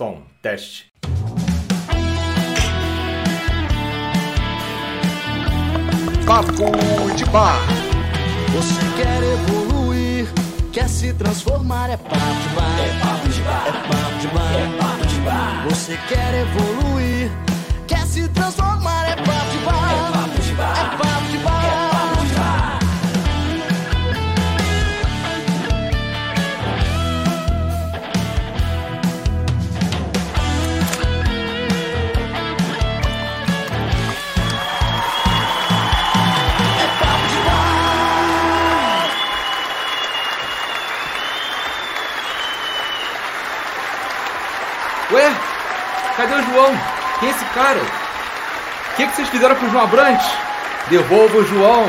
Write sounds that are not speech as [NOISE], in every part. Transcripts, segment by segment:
som, teste. Papo de bar. Você quer evoluir, quer se transformar, é papo de bar. É papo de bar. É papo de bar. É papo de bar. Você quer evoluir, quer se transformar, é papo de bar. É papo de bar. É papo de bar. João? Quem é esse cara? O que, que vocês fizeram com o João Abrantes? Devolva o João!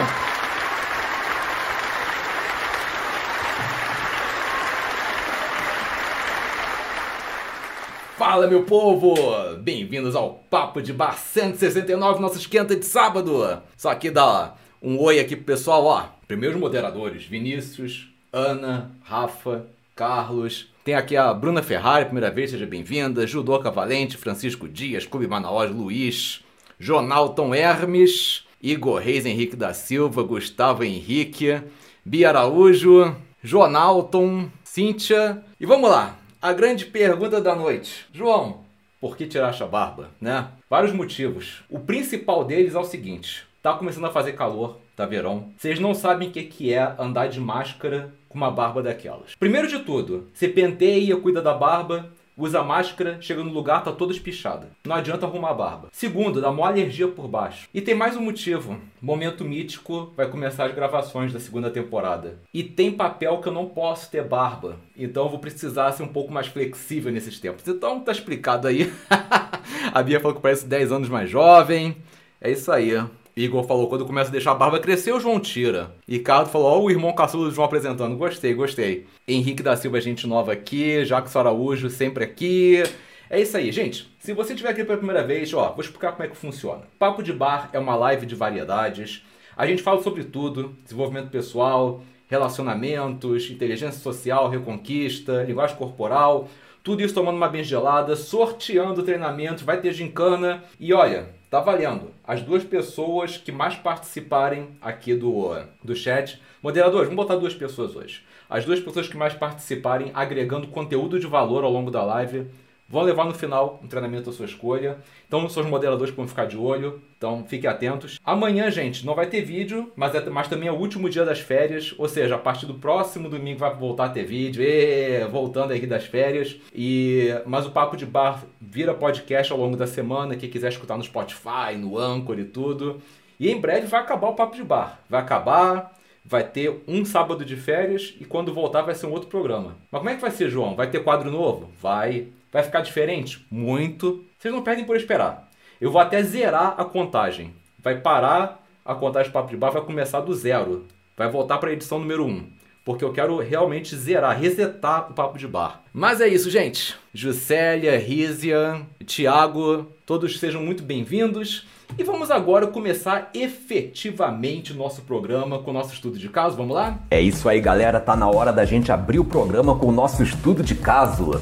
Fala, meu povo! Bem-vindos ao Papo de Bar 169, nosso esquenta de sábado! Só que dá um oi aqui pro pessoal, ó. Primeiros moderadores, Vinícius, Ana, Rafa, Carlos. Tem aqui a Bruna Ferrari, primeira vez, seja bem-vinda. Judoca Valente, Francisco Dias, Clube Manaus, Luiz, Jonalton Hermes, Igor Reis Henrique da Silva, Gustavo Henrique, Bia Araújo, Jonalton, Cíntia. E vamos lá, a grande pergunta da noite. João, por que tiraste a barba, né? Vários motivos. O principal deles é o seguinte: tá começando a fazer calor, verão. Vocês não sabem o que que é andar de máscara com uma barba daquelas. Primeiro de tudo, você penteia, cuida da barba, usa máscara, chega no lugar, tá toda espichada. Não adianta arrumar a barba. Segundo, dá uma alergia por baixo. E tem mais um motivo. Momento mítico, vai começar as gravações da segunda temporada. E tem papel que eu não posso ter barba. Então eu vou precisar ser um pouco mais flexível nesses tempos. Então tá explicado aí. [LAUGHS] a Bia falou que parece 10 anos mais jovem. É isso aí. Igor falou, quando começa a deixar a barba crescer, o João tira. Ricardo falou, ó, o irmão caçulo do João apresentando. Gostei, gostei. Henrique da Silva, gente nova aqui. Jacques Araújo, sempre aqui. É isso aí, gente. Se você estiver aqui pela primeira vez, ó, vou explicar como é que funciona. Papo de Bar é uma live de variedades. A gente fala sobre tudo: desenvolvimento pessoal, relacionamentos, inteligência social, reconquista, linguagem corporal. Tudo isso tomando uma bem gelada, sorteando treinamentos, vai ter gincana. E olha, tá valendo. As duas pessoas que mais participarem aqui do, do chat. Moderadores, vamos botar duas pessoas hoje. As duas pessoas que mais participarem agregando conteúdo de valor ao longo da live vão levar no final um treinamento à sua escolha. Então, são os moderadores que vão ficar de olho. Então, fiquem atentos. Amanhã, gente, não vai ter vídeo, mas, é, mas também é o último dia das férias. Ou seja, a partir do próximo domingo vai voltar a ter vídeo. E, voltando aqui das férias. E Mas o Papo de Bar vira podcast ao longo da semana. Quem quiser escutar no Spotify, no Anchor e tudo. E em breve vai acabar o Papo de Bar. Vai acabar vai ter um sábado de férias e quando voltar vai ser um outro programa. Mas como é que vai ser, João? Vai ter quadro novo? Vai. Vai ficar diferente? Muito. Vocês não perdem por esperar. Eu vou até zerar a contagem. Vai parar a contagem de Bar, vai começar do zero. Vai voltar para a edição número 1. Um, porque eu quero realmente zerar, resetar o Papo de Bar. Mas é isso, gente. Juscelia, Rízia, Thiago, todos sejam muito bem-vindos. E vamos agora começar efetivamente o nosso programa com o nosso estudo de caso. Vamos lá? É isso aí, galera. Tá na hora da gente abrir o programa com o nosso estudo de caso.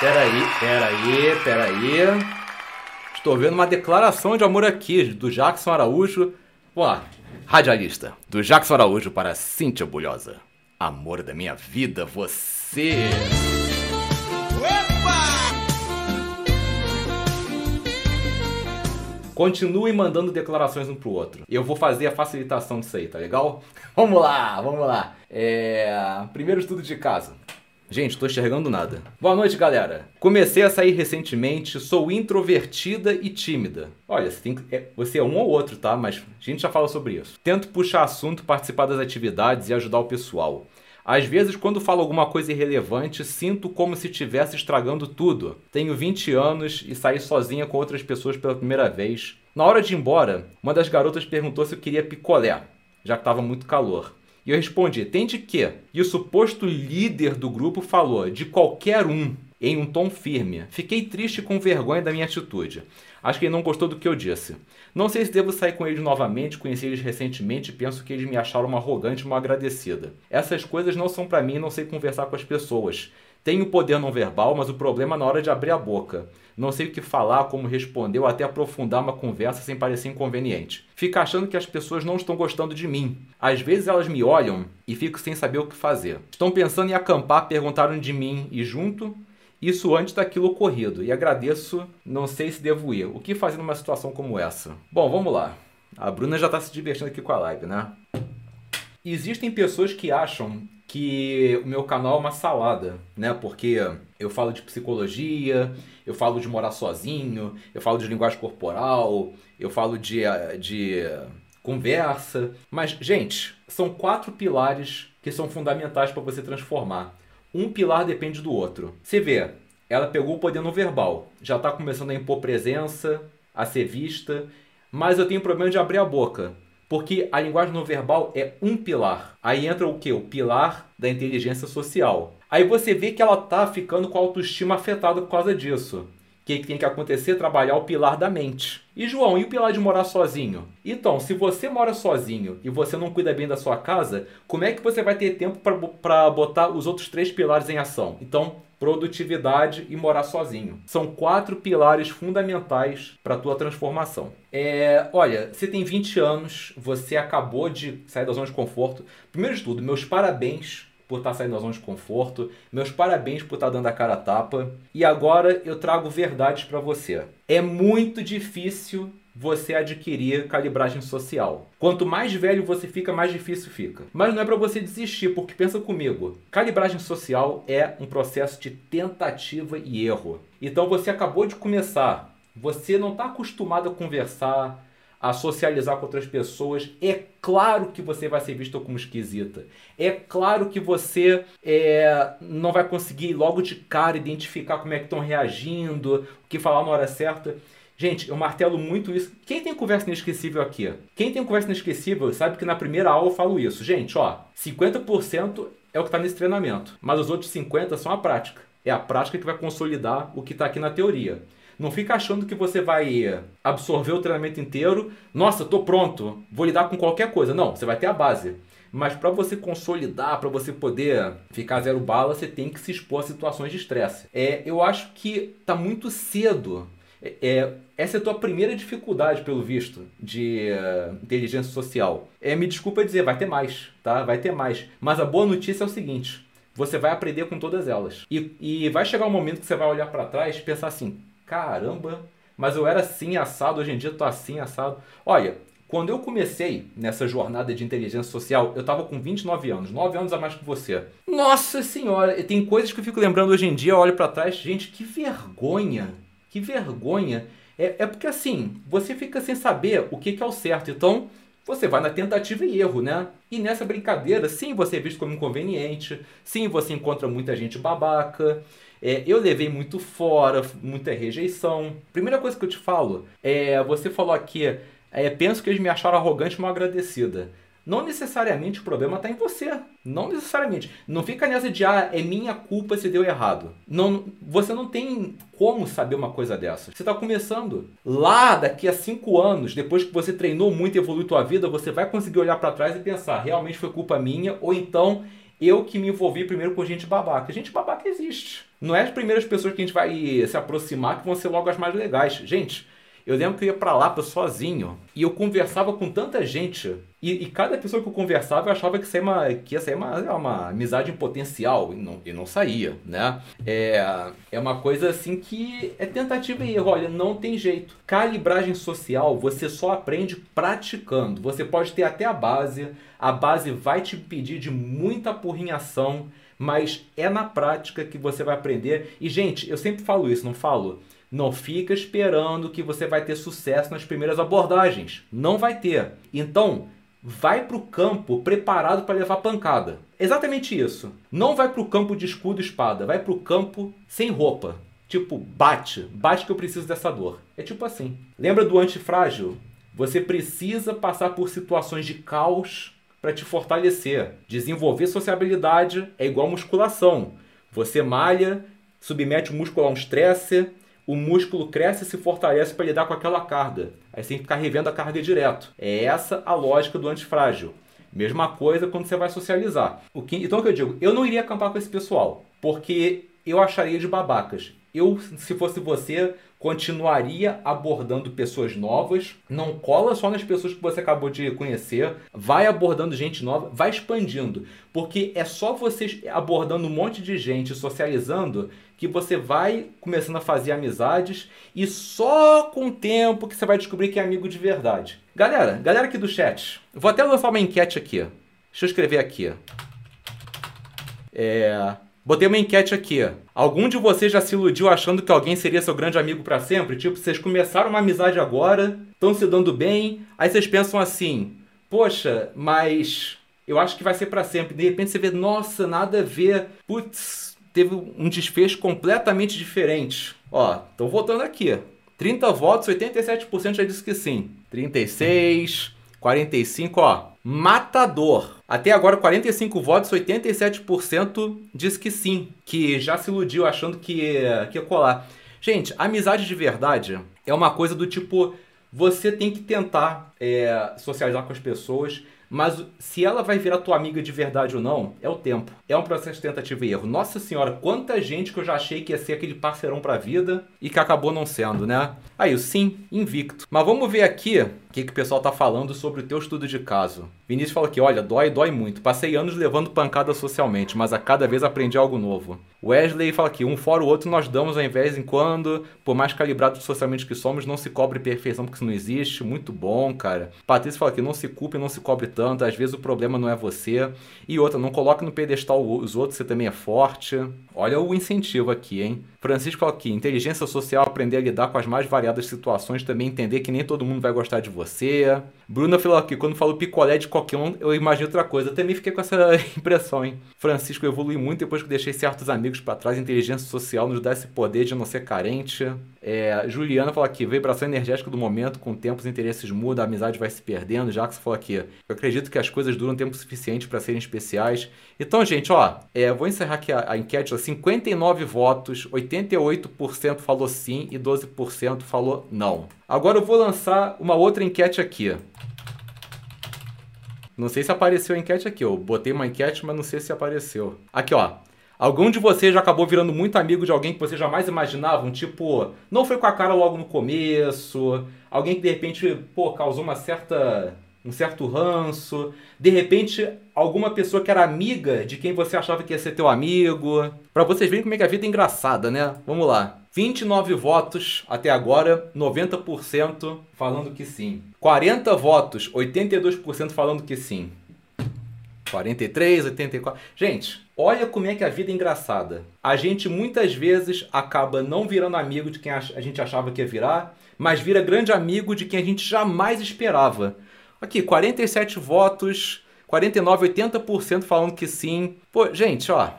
Peraí, peraí, peraí. Estou vendo uma declaração de amor aqui do Jackson Araújo. Lá. Radialista. Do Jackson Araújo para Cíntia Bulhosa. Amor da minha vida, você. Continue mandando declarações um pro outro. Eu vou fazer a facilitação disso aí, tá legal? [LAUGHS] Vamos lá, vamos lá. É... Primeiro estudo de caso. Gente, tô enxergando nada. Boa noite, galera. Comecei a sair recentemente, sou introvertida e tímida. Olha, você, tem que- é, você é um ou outro, tá? Mas a gente já fala sobre isso. Tento puxar assunto, participar das atividades e ajudar o pessoal. Às vezes, quando falo alguma coisa irrelevante, sinto como se estivesse estragando tudo. Tenho 20 anos e saí sozinha com outras pessoas pela primeira vez. Na hora de ir embora, uma das garotas perguntou se eu queria picolé, já que estava muito calor. E eu respondi: tem de quê? E o suposto líder do grupo falou: de qualquer um, em um tom firme. Fiquei triste com vergonha da minha atitude. Acho que ele não gostou do que eu disse. Não sei se devo sair com eles novamente, conheci eles recentemente e penso que eles me acharam uma arrogante e uma agradecida. Essas coisas não são para mim, não sei conversar com as pessoas. Tenho poder não verbal, mas o problema é na hora de abrir a boca. Não sei o que falar, como responder ou até aprofundar uma conversa sem parecer inconveniente. Fico achando que as pessoas não estão gostando de mim. Às vezes elas me olham e fico sem saber o que fazer. Estão pensando em acampar, perguntaram de mim e junto isso antes daquilo ocorrido. E agradeço, não sei se devo ir. O que fazer numa situação como essa? Bom, vamos lá. A Bruna já está se divertindo aqui com a live, né? Existem pessoas que acham que o meu canal é uma salada, né? Porque eu falo de psicologia, eu falo de morar sozinho, eu falo de linguagem corporal, eu falo de, de conversa. Mas, gente, são quatro pilares que são fundamentais para você transformar. Um pilar depende do outro. Você vê, ela pegou o poder no verbal, já está começando a impor presença, a ser vista, mas eu tenho problema de abrir a boca. Porque a linguagem não verbal é um pilar. Aí entra o que? O pilar da inteligência social. Aí você vê que ela tá ficando com a autoestima afetada por causa disso. Que tem que acontecer? Trabalhar o pilar da mente. E João, e o pilar de morar sozinho? Então, se você mora sozinho e você não cuida bem da sua casa, como é que você vai ter tempo para botar os outros três pilares em ação? Então, produtividade e morar sozinho. São quatro pilares fundamentais para a tua transformação. É, olha, você tem 20 anos, você acabou de sair da zona de conforto. Primeiro de tudo, meus parabéns por estar tá saindo da zona de conforto. Meus parabéns por estar tá dando a cara a tapa. E agora eu trago verdades para você. É muito difícil você adquirir calibragem social. Quanto mais velho você fica, mais difícil fica. Mas não é para você desistir, porque pensa comigo, calibragem social é um processo de tentativa e erro. Então você acabou de começar, você não está acostumado a conversar, a socializar com outras pessoas, é claro que você vai ser visto como esquisita. É claro que você é, não vai conseguir logo de cara identificar como é que estão reagindo, o que falar na hora certa. Gente, eu martelo muito isso. Quem tem conversa inesquecível aqui? Quem tem conversa inesquecível sabe que na primeira aula eu falo isso. Gente, ó, 50% é o que está nesse treinamento, mas os outros 50% são a prática. É a prática que vai consolidar o que está aqui na teoria. Não fica achando que você vai absorver o treinamento inteiro. Nossa, tô pronto, vou lidar com qualquer coisa. Não, você vai ter a base. Mas para você consolidar, para você poder ficar zero bala, você tem que se expor a situações de estresse. É, eu acho que tá muito cedo é, é, essa é a tua primeira dificuldade, pelo visto, de uh, inteligência social. É, me desculpa dizer, vai ter mais, tá? Vai ter mais. Mas a boa notícia é o seguinte: você vai aprender com todas elas. E, e vai chegar um momento que você vai olhar para trás e pensar assim: caramba, mas eu era assim assado, hoje em dia eu tô assim assado. Olha, quando eu comecei nessa jornada de inteligência social, eu estava com 29 anos, 9 anos a mais que você. Nossa senhora, tem coisas que eu fico lembrando hoje em dia, eu olho para trás, gente, que vergonha que vergonha. É, é porque assim, você fica sem saber o que, que é o certo. Então, você vai na tentativa e erro, né? E nessa brincadeira, sim, você é visto como inconveniente, sim, você encontra muita gente babaca. É, eu levei muito fora, muita rejeição. Primeira coisa que eu te falo é: você falou aqui, é, penso que eles me acharam arrogante e mal agradecida. Não necessariamente o problema está em você. Não necessariamente. Não fica nessa de, ah, é minha culpa se deu errado. Não, você não tem como saber uma coisa dessa. Você está começando. Lá, daqui a cinco anos, depois que você treinou muito e evoluiu tua vida, você vai conseguir olhar para trás e pensar, realmente foi culpa minha, ou então eu que me envolvi primeiro com gente babaca. Gente babaca existe. Não é as primeiras pessoas que a gente vai se aproximar que vão ser logo as mais legais. Gente, eu lembro que eu ia para Lapa sozinho e eu conversava com tanta gente. E, e, cada pessoa que eu conversava eu achava que, ia uma, que ia sair uma, uma amizade em potencial. E não, e não saía, né? É, é uma coisa assim que é tentativa e erro. Olha, não tem jeito. Calibragem social você só aprende praticando. Você pode ter até a base. A base vai te pedir de muita porrinhação. Mas é na prática que você vai aprender. E, gente, eu sempre falo isso, não falo? Não fica esperando que você vai ter sucesso nas primeiras abordagens. Não vai ter. Então, vai pro campo preparado para levar pancada. Exatamente isso. Não vai pro campo de escudo e espada, vai pro campo sem roupa. Tipo, bate, bate que eu preciso dessa dor. É tipo assim. Lembra do antifrágil? Você precisa passar por situações de caos para te fortalecer. Desenvolver sociabilidade é igual musculação. Você malha, submete o músculo a um estresse, o músculo cresce e se fortalece para lidar com aquela carga. Aí você tem que ficar revendo a carga direto. É essa a lógica do antifrágil. Mesma coisa quando você vai socializar. O que, então o que eu digo? Eu não iria acampar com esse pessoal, porque eu acharia de babacas. Eu, se fosse você, continuaria abordando pessoas novas. Não cola só nas pessoas que você acabou de conhecer. Vai abordando gente nova, vai expandindo. Porque é só você abordando um monte de gente, socializando, que você vai começando a fazer amizades e só com o tempo que você vai descobrir que é amigo de verdade. Galera, galera aqui do chat, vou até lançar uma enquete aqui. Deixa eu escrever aqui. É, Botei uma enquete aqui. Algum de vocês já se iludiu achando que alguém seria seu grande amigo para sempre? Tipo, vocês começaram uma amizade agora, estão se dando bem, aí vocês pensam assim: "Poxa, mas eu acho que vai ser para sempre". De repente você vê: "Nossa, nada a ver". Putz, teve um desfecho completamente diferente. Ó, tô votando aqui. 30 votos, 87% já disse que sim. 36, 45, ó. Matador. Até agora, 45 votos, 87% diz que sim, que já se iludiu achando que, que ia colar. Gente, amizade de verdade é uma coisa do tipo: você tem que tentar é, socializar com as pessoas, mas se ela vai virar tua amiga de verdade ou não, é o tempo. É um processo de tentativa e erro. Nossa senhora, quanta gente que eu já achei que ia ser aquele parceirão pra vida e que acabou não sendo, né? Aí, o sim, invicto. Mas vamos ver aqui o que, que o pessoal tá falando sobre o teu estudo de caso. Vinícius fala que, olha, dói, dói muito. Passei anos levando pancada socialmente, mas a cada vez aprendi algo novo. Wesley fala que um fora o outro nós damos ao invés em quando, por mais calibrados socialmente que somos, não se cobre perfeição porque isso não existe. Muito bom, cara. Patrícia fala que não se culpe, não se cobre tanto, às vezes o problema não é você. E outra, não coloque no pedestal os outros, você também é forte. Olha o incentivo aqui, hein? Francisco aqui, inteligência social, aprender a lidar com as mais variadas situações, também entender que nem todo mundo vai gostar de você. Bruna falou aqui, quando falo picolé de qualquer um, eu imagino outra coisa. Eu também fiquei com essa [LAUGHS] impressão, hein? Francisco evolui muito depois que deixei certos amigos para trás. Inteligência social nos dá esse poder de não ser carente. É, Juliana fala aqui, vibração energética do momento, com o tempo os interesses mudam, a amizade vai se perdendo. Jackson falou aqui, eu acredito que as coisas duram tempo suficiente para serem especiais. Então, gente, ó, é, vou encerrar aqui a, a enquete, ó, 59 votos, 88% falou sim e 12% falou não. Agora eu vou lançar uma outra enquete aqui. Não sei se apareceu a enquete aqui. Eu botei uma enquete, mas não sei se apareceu. Aqui, ó. Algum de vocês já acabou virando muito amigo de alguém que vocês jamais imaginavam? Tipo, não foi com a cara logo no começo. Alguém que de repente, pô, causou uma certa um certo ranço, de repente alguma pessoa que era amiga de quem você achava que ia ser teu amigo. Para vocês verem como é que a vida é engraçada, né? Vamos lá. 29 votos até agora, 90% falando que sim. 40 votos, 82% falando que sim. 43, 84. Gente, olha como é que a vida é engraçada. A gente muitas vezes acaba não virando amigo de quem a gente achava que ia virar, mas vira grande amigo de quem a gente jamais esperava. Aqui, 47 votos, 49, 80% falando que sim. Pô, gente, ó,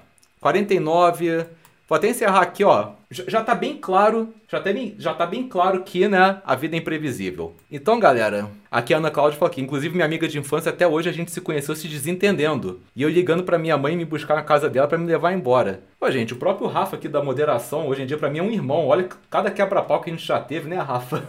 49. Vou até encerrar aqui, ó. Já tá bem claro, já tá bem, já tá bem claro que, né, a vida é imprevisível. Então, galera, aqui a Ana Cláudia falou aqui, inclusive minha amiga de infância, até hoje a gente se conheceu se desentendendo. E eu ligando para minha mãe me buscar na casa dela para me levar embora. Pô, gente, o próprio Rafa aqui da moderação, hoje em dia para mim é um irmão. Olha cada quebra-pau que a gente já teve, né, Rafa?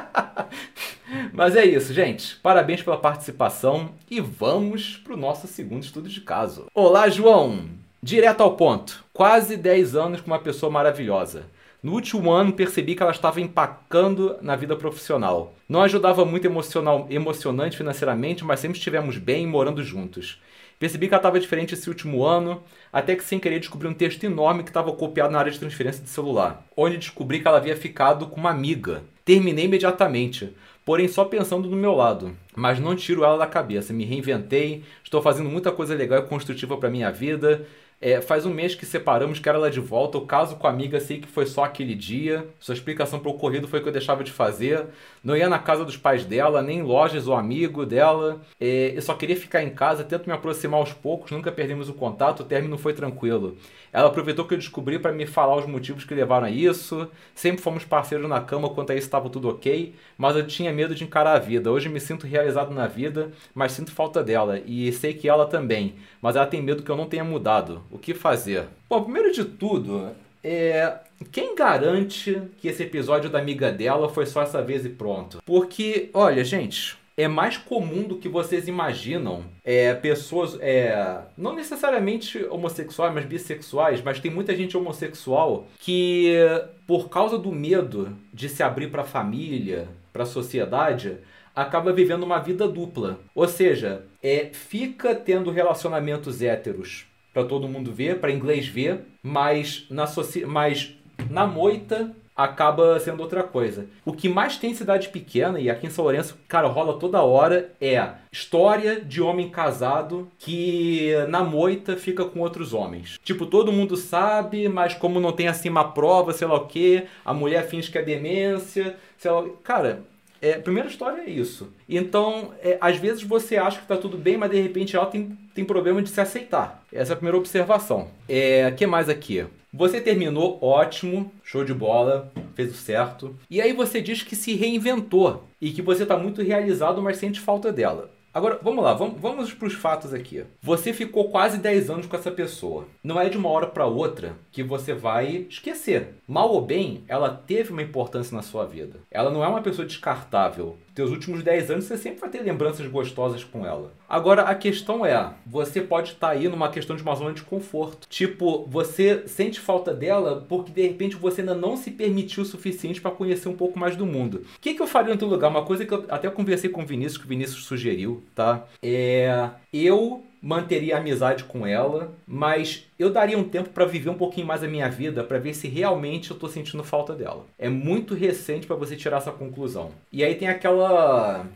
[LAUGHS] Mas é isso, gente. Parabéns pela participação e vamos para o nosso segundo estudo de caso. Olá, João! Direto ao ponto. Quase 10 anos com uma pessoa maravilhosa. No último ano percebi que ela estava empacando na vida profissional. Não ajudava muito emocional, emocionante financeiramente, mas sempre estivemos bem morando juntos. Percebi que ela estava diferente esse último ano, até que sem querer descobri um texto enorme que estava copiado na área de transferência de celular, onde descobri que ela havia ficado com uma amiga. Terminei imediatamente porém só pensando do meu lado. Mas não tiro ela da cabeça, me reinventei, estou fazendo muita coisa legal e construtiva para minha vida. É, faz um mês que separamos, quero ela de volta. O caso com a amiga, sei que foi só aquele dia. Sua explicação para o ocorrido foi que eu deixava de fazer. Não ia na casa dos pais dela, nem em lojas ou amigo dela. É, eu só queria ficar em casa, tento me aproximar aos poucos, nunca perdemos o contato, o término foi tranquilo. Ela aproveitou que eu descobri para me falar os motivos que levaram a isso. Sempre fomos parceiros na cama, quanto a isso estava tudo ok, mas eu tinha medo de encarar a vida. Hoje me sinto realizado na vida, mas sinto falta dela e sei que ela também, mas ela tem medo que eu não tenha mudado. O que fazer? Bom, primeiro de tudo, é, quem garante que esse episódio da amiga dela foi só essa vez e pronto? Porque, olha, gente, é mais comum do que vocês imaginam. É, pessoas, é, não necessariamente homossexuais, mas bissexuais, mas tem muita gente homossexual que, por causa do medo de se abrir para a família, para a sociedade, acaba vivendo uma vida dupla. Ou seja, é, fica tendo relacionamentos héteros para todo mundo ver, para inglês ver, mas na, mas na moita acaba sendo outra coisa. O que mais tem cidade pequena, e aqui em São Lourenço, cara, rola toda hora, é história de homem casado que na moita fica com outros homens. Tipo, todo mundo sabe, mas como não tem assim uma prova, sei lá o que, a mulher finge que é demência, sei lá. Cara, é, a primeira história é isso. Então, é, às vezes você acha que está tudo bem, mas de repente ela tem, tem problema de se aceitar. Essa é a primeira observação. É, que mais aqui? Você terminou ótimo, show de bola, fez o certo. E aí você diz que se reinventou e que você está muito realizado, mas sente falta dela. Agora, vamos lá, vamos, vamos para os fatos aqui. Você ficou quase 10 anos com essa pessoa. Não é de uma hora para outra que você vai esquecer. Mal ou bem, ela teve uma importância na sua vida. Ela não é uma pessoa descartável teus últimos 10 anos, você sempre vai ter lembranças gostosas com ela. Agora, a questão é, você pode estar tá aí numa questão de uma zona de conforto. Tipo, você sente falta dela porque de repente você ainda não se permitiu o suficiente para conhecer um pouco mais do mundo. O que, que eu faria no teu lugar? Uma coisa que eu até conversei com o Vinícius, que o Vinícius sugeriu, tá? É. Eu manteria amizade com ela, mas eu daria um tempo para viver um pouquinho mais a minha vida, para ver se realmente eu tô sentindo falta dela. É muito recente para você tirar essa conclusão. E aí tem aquela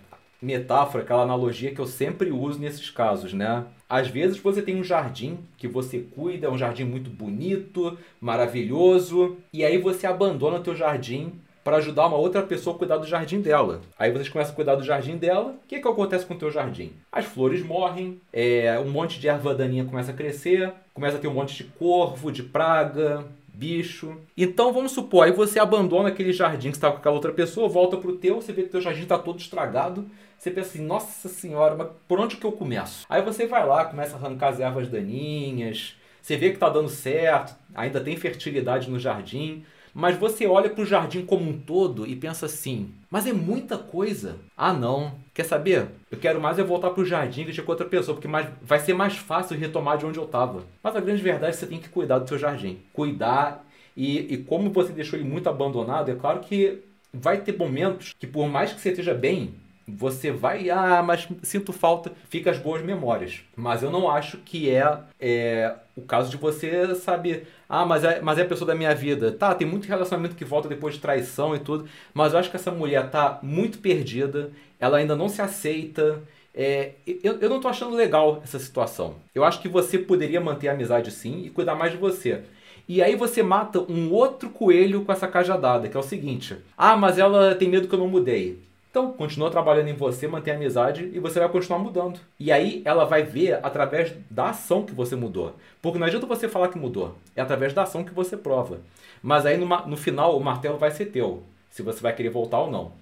metáfora, aquela analogia que eu sempre uso nesses casos, né? Às vezes você tem um jardim que você cuida, é um jardim muito bonito, maravilhoso, e aí você abandona o teu jardim para ajudar uma outra pessoa a cuidar do jardim dela. Aí vocês começam a cuidar do jardim dela. O que, que acontece com o teu jardim? As flores morrem, é, um monte de erva daninha começa a crescer, começa a ter um monte de corvo, de praga, bicho. Então vamos supor, aí você abandona aquele jardim que estava com aquela outra pessoa, volta pro teu, você vê que teu jardim está todo estragado. Você pensa assim, nossa senhora, mas por onde que eu começo? Aí você vai lá, começa a arrancar as ervas daninhas, você vê que está dando certo, ainda tem fertilidade no jardim. Mas você olha para o jardim como um todo e pensa assim: mas é muita coisa. Ah, não. Quer saber? Eu quero mais é voltar para o jardim que tinha com outra pessoa, porque mais, vai ser mais fácil retomar de onde eu estava. Mas a grande verdade é que você tem que cuidar do seu jardim. Cuidar. E, e como você deixou ele muito abandonado, é claro que vai ter momentos que, por mais que você esteja bem, você vai, ah, mas sinto falta, fica as boas memórias. Mas eu não acho que é, é o caso de você, sabe, ah, mas é, mas é a pessoa da minha vida. Tá, tem muito relacionamento que volta depois de traição e tudo, mas eu acho que essa mulher tá muito perdida, ela ainda não se aceita. É, eu, eu não tô achando legal essa situação. Eu acho que você poderia manter a amizade sim e cuidar mais de você. E aí você mata um outro coelho com essa cajadada, que é o seguinte: ah, mas ela tem medo que eu não mudei. Então, continua trabalhando em você, mantém a amizade e você vai continuar mudando. E aí ela vai ver através da ação que você mudou. Porque não adianta você falar que mudou, é através da ação que você prova. Mas aí no, final o martelo vai ser teu. Se você vai querer voltar ou não.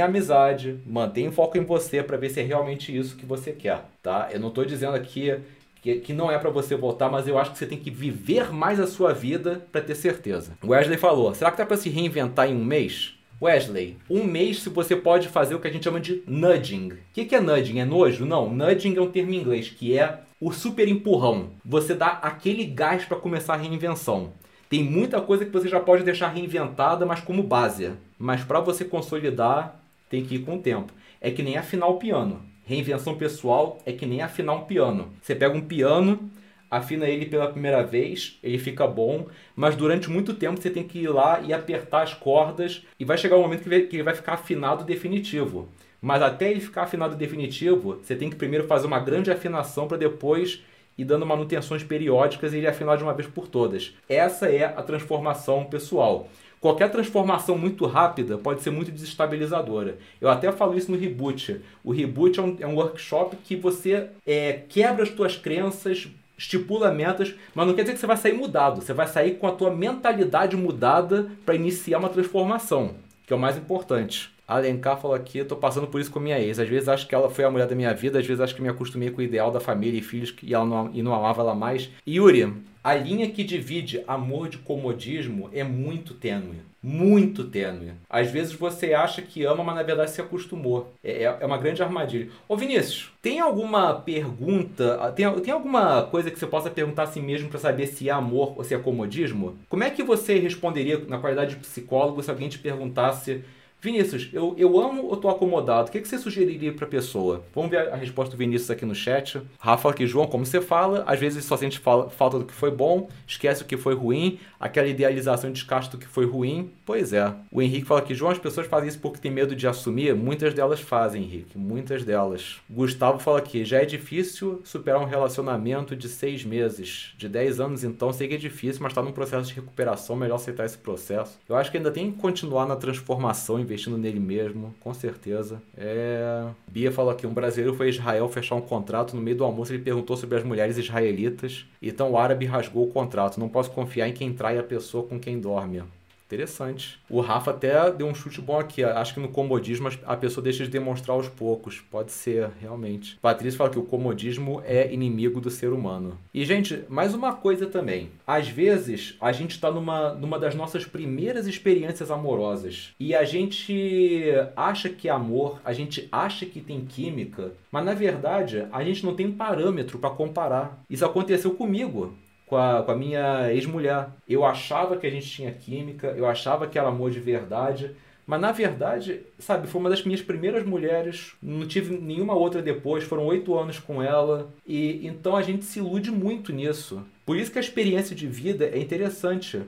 A amizade, mantenha o foco em você para ver se é realmente isso que você quer, tá? Eu não estou dizendo aqui que, que, não é para você voltar, mas eu acho que você tem que viver mais a sua vida para ter certeza. Wesley falou: será que dá para se reinventar em um mês? Wesley, um mês você pode fazer o que a gente chama de nudging. O que é nudging? É nojo? Não, nudging é um termo em inglês que é o super empurrão. Você dá aquele gás para começar a reinvenção. Tem muita coisa que você já pode deixar reinventada, mas como base. Mas para você consolidar, tem que ir com o tempo. É que nem afinar o piano. Reinvenção pessoal é que nem afinar um piano. Você pega um piano, afina ele pela primeira vez, ele fica bom, mas durante muito tempo você tem que ir lá e apertar as cordas e vai chegar um momento que ele vai ficar afinado definitivo. Mas até ele ficar afinado definitivo, você tem que primeiro fazer uma grande afinação para depois e dando manutenções periódicas e ele afinar de uma vez por todas. Essa é a transformação pessoal. Qualquer transformação muito rápida pode ser muito desestabilizadora. Eu até falo isso no Reboot. O Reboot é um, é um workshop que você é, quebra as suas crenças, estipula metas, mas não quer dizer que você vai sair mudado. Você vai sair com a tua mentalidade mudada para iniciar uma transformação, que é o mais importante. Alencar falou aqui, eu tô passando por isso com minha ex. Às vezes acho que ela foi a mulher da minha vida, às vezes acho que me acostumei com o ideal da família e filhos e, ela não, e não amava ela mais. Yuri, a linha que divide amor de comodismo é muito tênue. Muito tênue. Às vezes você acha que ama, mas na verdade se acostumou. É, é, é uma grande armadilha. Ô Vinícius, tem alguma pergunta, tem, tem alguma coisa que você possa perguntar a si mesmo para saber se é amor ou se é comodismo? Como é que você responderia na qualidade de psicólogo se alguém te perguntasse Vinícius, eu, eu amo ou tô acomodado? O que, que você sugeriria pra pessoa? Vamos ver a resposta do Vinícius aqui no chat. Rafa aqui, João, como você fala, às vezes só sente falta do que foi bom, esquece o que foi ruim, aquela idealização e descarte do que foi ruim. Pois é. O Henrique fala que, João, as pessoas fazem isso porque tem medo de assumir. Muitas delas fazem, Henrique. Muitas delas. Gustavo fala que já é difícil superar um relacionamento de seis meses. De dez anos, então, sei que é difícil, mas tá num processo de recuperação, melhor aceitar esse processo. Eu acho que ainda tem que continuar na transformação investindo nele mesmo, com certeza. É... Bia falou aqui, um brasileiro foi a Israel fechar um contrato, no meio do almoço ele perguntou sobre as mulheres israelitas, então o árabe rasgou o contrato. Não posso confiar em quem trai a pessoa com quem dorme. Interessante. O Rafa até deu um chute bom aqui. Acho que no comodismo a pessoa deixa de demonstrar aos poucos. Pode ser, realmente. Patrícia fala que o comodismo é inimigo do ser humano. E, gente, mais uma coisa também. Às vezes, a gente está numa, numa das nossas primeiras experiências amorosas. E a gente acha que é amor, a gente acha que tem química, mas na verdade a gente não tem um parâmetro para comparar. Isso aconteceu comigo com a, com a minha ex-mulher. Eu achava que a gente tinha química, eu achava que era amor de verdade, mas na verdade, sabe, foi uma das minhas primeiras mulheres, não tive nenhuma outra depois, foram oito anos com ela, e então a gente se ilude muito nisso. Por isso que a experiência de vida é interessante.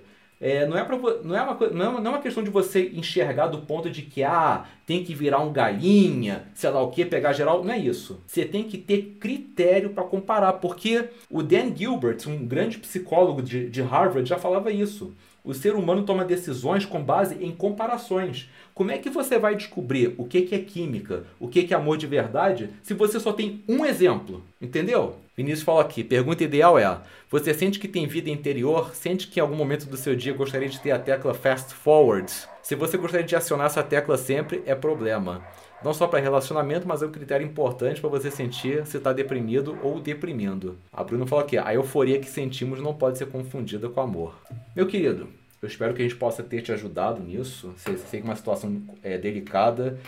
É, não, é pra, não, é uma, não, é uma, não é uma questão de você enxergar do ponto de que ah, tem que virar um galinha, sei lá o que, pegar geral. Não é isso. Você tem que ter critério para comparar. Porque o Dan Gilbert, um grande psicólogo de, de Harvard, já falava isso. O ser humano toma decisões com base em comparações. Como é que você vai descobrir o que é química, o que é amor de verdade, se você só tem um exemplo? Entendeu? Vinícius fala aqui: pergunta ideal é: você sente que tem vida interior? Sente que em algum momento do seu dia gostaria de ter a tecla fast forward? Se você gostaria de acionar essa tecla sempre, é problema. Não só para relacionamento, mas é um critério importante para você sentir se está deprimido ou deprimindo. A Bruna fala aqui: a euforia que sentimos não pode ser confundida com amor. Meu querido, eu espero que a gente possa ter te ajudado nisso. Sei, sei que é uma situação é, delicada,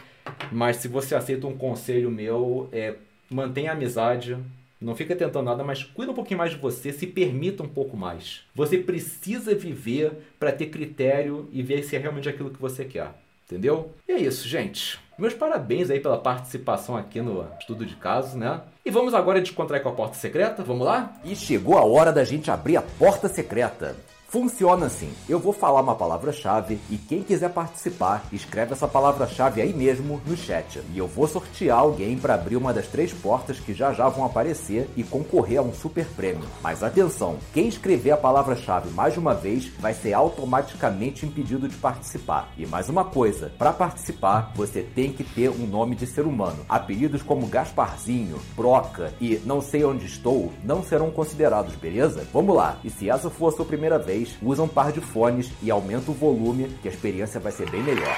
mas se você aceita um conselho meu, é, mantenha a amizade. Não fica tentando nada, mas cuida um pouquinho mais de você, se permita um pouco mais. Você precisa viver para ter critério e ver se é realmente aquilo que você quer. Entendeu? E é isso, gente. Meus parabéns aí pela participação aqui no estudo de casos, né? E vamos agora descontrair com a porta secreta? Vamos lá? E chegou a hora da gente abrir a porta secreta. Funciona assim: eu vou falar uma palavra-chave e quem quiser participar, escreve essa palavra-chave aí mesmo no chat. E eu vou sortear alguém para abrir uma das três portas que já já vão aparecer e concorrer a um super prêmio. Mas atenção: quem escrever a palavra-chave mais uma vez vai ser automaticamente impedido de participar. E mais uma coisa: para participar, você tem que ter um nome de ser humano. Apelidos como Gasparzinho, Broca e Não Sei Onde Estou não serão considerados, beleza? Vamos lá! E se essa for a sua primeira vez, usa um par de fones e aumenta o volume, que a experiência vai ser bem melhor.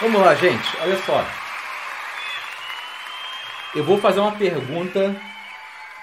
Vamos lá, gente. Olha só. Eu vou fazer uma pergunta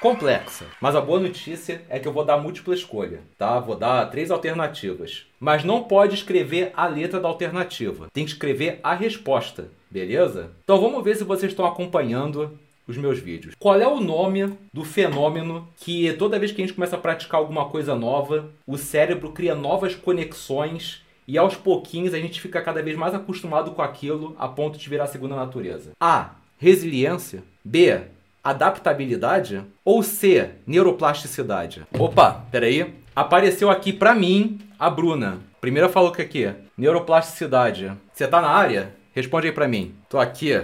complexa, mas a boa notícia é que eu vou dar múltipla escolha, tá? Vou dar três alternativas. Mas não pode escrever a letra da alternativa. Tem que escrever a resposta, beleza? Então vamos ver se vocês estão acompanhando os meus vídeos. Qual é o nome do fenômeno que toda vez que a gente começa a praticar alguma coisa nova, o cérebro cria novas conexões e aos pouquinhos a gente fica cada vez mais acostumado com aquilo a ponto de virar segunda natureza? A. Resiliência. B. Adaptabilidade. Ou C. Neuroplasticidade. Opa, peraí. Apareceu aqui pra mim a Bruna. Primeira falou que aqui, neuroplasticidade. Você tá na área? Responde aí pra mim. Tô aqui.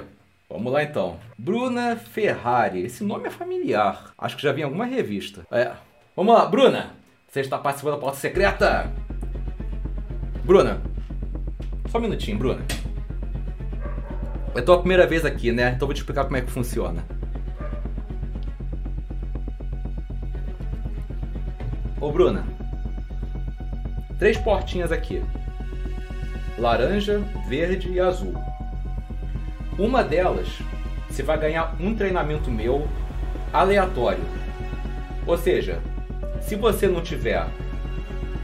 Vamos lá então. Bruna Ferrari. Esse nome é familiar. Acho que já vi em alguma revista. É. Vamos lá, Bruna. Você está participando da porta secreta? Bruna. Só um minutinho, Bruna. É a tua primeira vez aqui, né? Então vou te explicar como é que funciona. Ô, Bruna. Três portinhas aqui. Laranja, verde e azul. Uma delas, você vai ganhar um treinamento meu aleatório. Ou seja, se você não tiver,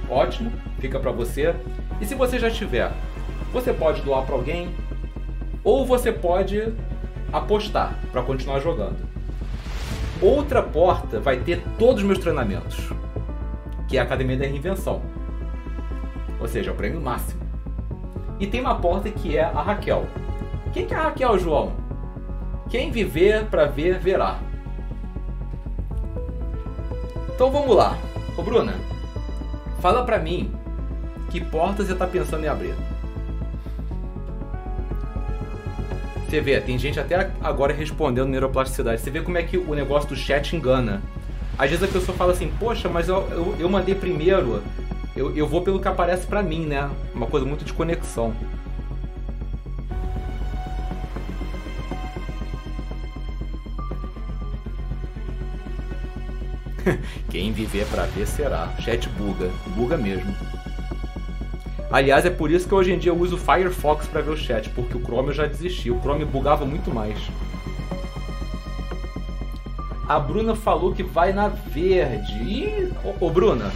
ótimo, fica para você. E se você já tiver, você pode doar para alguém ou você pode apostar para continuar jogando. Outra porta vai ter todos os meus treinamentos, que é a Academia da Reinvenção. Ou seja, o prêmio máximo. E tem uma porta que é a Raquel. Quem que é Raquel, João? Quem viver para ver, verá. Então vamos lá. Ô Bruna, fala pra mim que porta você tá pensando em abrir. Você vê, tem gente até agora respondendo neuroplasticidade. Você vê como é que o negócio do chat engana. Às vezes a pessoa fala assim, poxa, mas eu, eu, eu mandei primeiro. Eu, eu vou pelo que aparece pra mim, né? Uma coisa muito de conexão. [LAUGHS] Quem viver para ver será. Chat buga, buga mesmo. Aliás, é por isso que hoje em dia eu uso o Firefox para ver o chat, porque o Chrome eu já desisti. O Chrome bugava muito mais. A Bruna falou que vai na verde. Ih, ô, ô Bruna,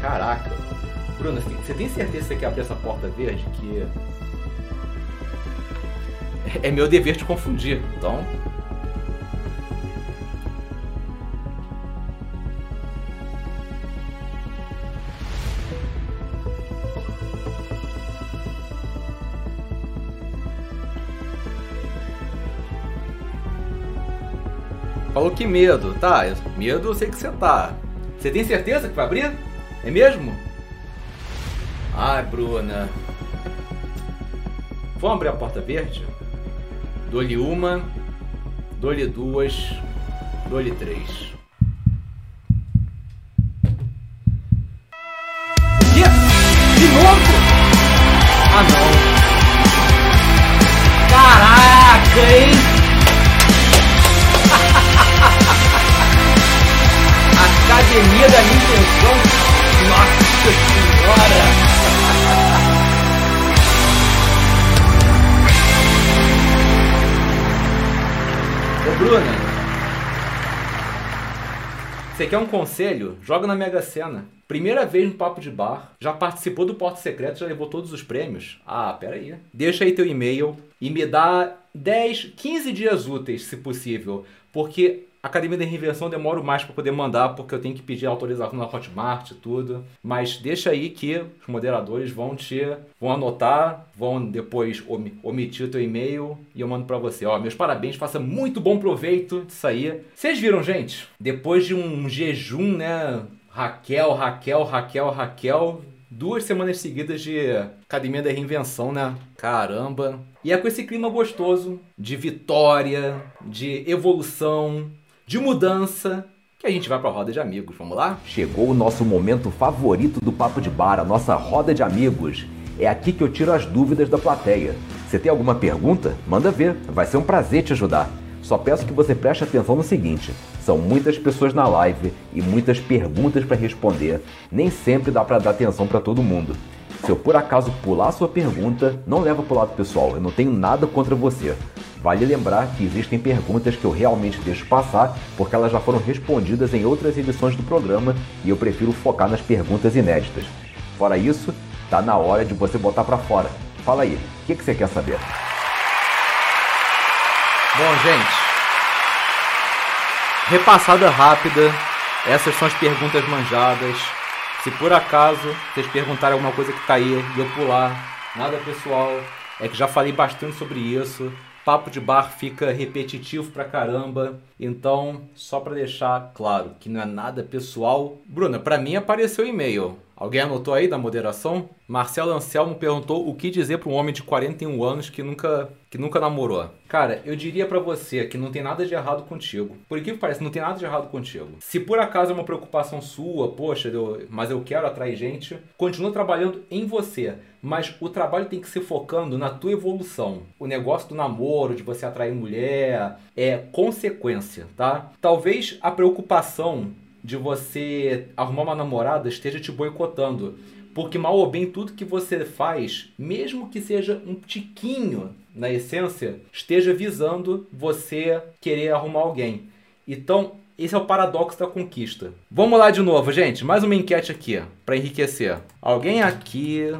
caraca. Bruna, você tem certeza que você quer abrir essa porta verde? Que é meu dever te confundir. Então, que medo, tá? Medo eu sei que você tá. Você tem certeza que vai abrir? É mesmo? Ai, Bruna. Vamos abrir a porta verde? Dou-lhe uma, dou-lhe duas, dou-lhe três. O quê? De novo? Ah, não. Caraca, hein? Academia da Invenção. Nossa Senhora! Ô Bruna, você quer um conselho? Joga na Mega Sena. Primeira vez no Papo de Bar, já participou do Porto Secreto, já levou todos os prêmios. Ah, pera aí. Deixa aí teu e-mail e me dá 10, 15 dias úteis, se possível, porque Academia da Reinvenção demoro mais para poder mandar, porque eu tenho que pedir autorização na Hotmart e tudo. Mas deixa aí que os moderadores vão te vão anotar, vão depois omitir o teu e-mail e eu mando para você. Ó, meus parabéns, faça muito bom proveito disso aí. Vocês viram, gente? Depois de um jejum, né? Raquel, Raquel, Raquel, Raquel, duas semanas seguidas de Academia da Reinvenção, né? Caramba. E é com esse clima gostoso de vitória, de evolução, de mudança, que a gente vai para a roda de amigos. Vamos lá? Chegou o nosso momento favorito do Papo de Bar, a nossa roda de amigos. É aqui que eu tiro as dúvidas da plateia. Você tem alguma pergunta? Manda ver, vai ser um prazer te ajudar. Só peço que você preste atenção no seguinte: são muitas pessoas na live e muitas perguntas para responder. Nem sempre dá para dar atenção para todo mundo. Se eu por acaso pular sua pergunta, não leva para o lado pessoal, eu não tenho nada contra você. Vale lembrar que existem perguntas que eu realmente deixo passar porque elas já foram respondidas em outras edições do programa e eu prefiro focar nas perguntas inéditas. Fora isso, tá na hora de você botar para fora. Fala aí, o que, que você quer saber? Bom, gente, repassada rápida, essas são as perguntas manjadas. Se por acaso vocês perguntarem alguma coisa que cair tá e eu pular, nada pessoal, é que já falei bastante sobre isso papo de bar fica repetitivo pra caramba. Então, só para deixar claro que não é nada pessoal. Bruna, para mim apareceu e-mail. Alguém anotou aí da moderação? Marcelo Anselmo perguntou o que dizer para um homem de 41 anos que nunca, que nunca namorou. Cara, eu diria para você que não tem nada de errado contigo. Por que parece, não tem nada de errado contigo. Se por acaso é uma preocupação sua, poxa, eu, mas eu quero atrair gente, continua trabalhando em você. Mas o trabalho tem que se focando na tua evolução. O negócio do namoro, de você atrair mulher, é consequência, tá? Talvez a preocupação de você arrumar uma namorada esteja te boicotando. Porque mal ou bem tudo que você faz, mesmo que seja um tiquinho na essência, esteja visando você querer arrumar alguém. Então, esse é o paradoxo da conquista. Vamos lá de novo, gente. Mais uma enquete aqui para enriquecer. Alguém aqui